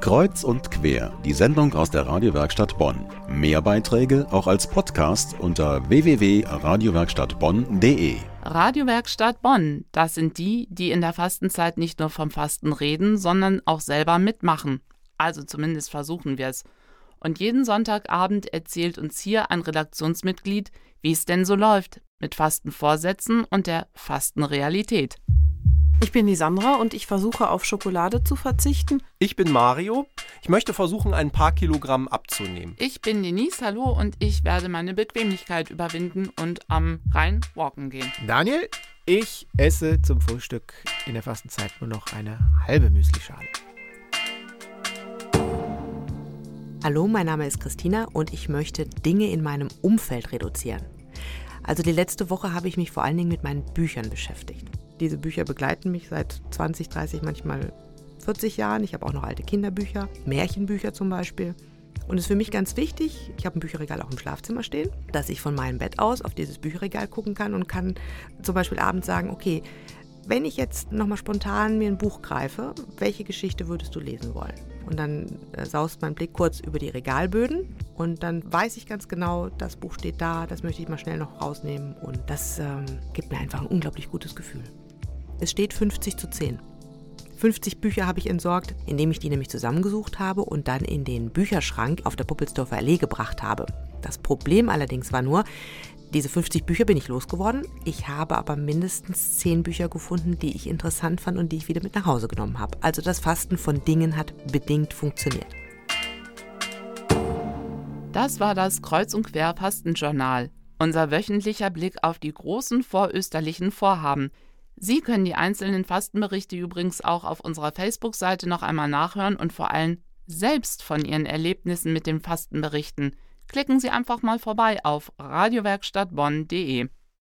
Kreuz und quer, die Sendung aus der Radiowerkstatt Bonn. Mehr Beiträge auch als Podcast unter www.radiowerkstattbonn.de. Radiowerkstatt Bonn, das sind die, die in der Fastenzeit nicht nur vom Fasten reden, sondern auch selber mitmachen. Also zumindest versuchen wir es. Und jeden Sonntagabend erzählt uns hier ein Redaktionsmitglied, wie es denn so läuft mit Fastenvorsätzen und der Fastenrealität. Ich bin die Sandra und ich versuche auf Schokolade zu verzichten. Ich bin Mario. Ich möchte versuchen, ein paar Kilogramm abzunehmen. Ich bin Denise, hallo, und ich werde meine Bequemlichkeit überwinden und am Rhein walken gehen. Daniel, ich esse zum Frühstück in der Fastenzeit nur noch eine halbe Müslischale. Hallo, mein Name ist Christina und ich möchte Dinge in meinem Umfeld reduzieren. Also die letzte Woche habe ich mich vor allen Dingen mit meinen Büchern beschäftigt. Diese Bücher begleiten mich seit 20, 30, manchmal 40 Jahren. Ich habe auch noch alte Kinderbücher, Märchenbücher zum Beispiel. Und es ist für mich ganz wichtig, ich habe ein Bücherregal auch im Schlafzimmer stehen, dass ich von meinem Bett aus auf dieses Bücherregal gucken kann und kann zum Beispiel abends sagen, okay, wenn ich jetzt nochmal spontan mir ein Buch greife, welche Geschichte würdest du lesen wollen? Und dann äh, saust mein Blick kurz über die Regalböden und dann weiß ich ganz genau, das Buch steht da, das möchte ich mal schnell noch rausnehmen und das ähm, gibt mir einfach ein unglaublich gutes Gefühl. Es steht 50 zu 10. 50 Bücher habe ich entsorgt, indem ich die nämlich zusammengesucht habe und dann in den Bücherschrank auf der Puppelsdorfer Allee gebracht habe. Das Problem allerdings war nur, diese 50 Bücher bin ich losgeworden. Ich habe aber mindestens 10 Bücher gefunden, die ich interessant fand und die ich wieder mit nach Hause genommen habe. Also das Fasten von Dingen hat bedingt funktioniert. Das war das Kreuz- und Quer-Fastenjournal. Unser wöchentlicher Blick auf die großen vorösterlichen Vorhaben – Sie können die einzelnen Fastenberichte übrigens auch auf unserer Facebook-Seite noch einmal nachhören und vor allem selbst von Ihren Erlebnissen mit dem Fasten berichten. Klicken Sie einfach mal vorbei auf radiowerkstattbonn.de.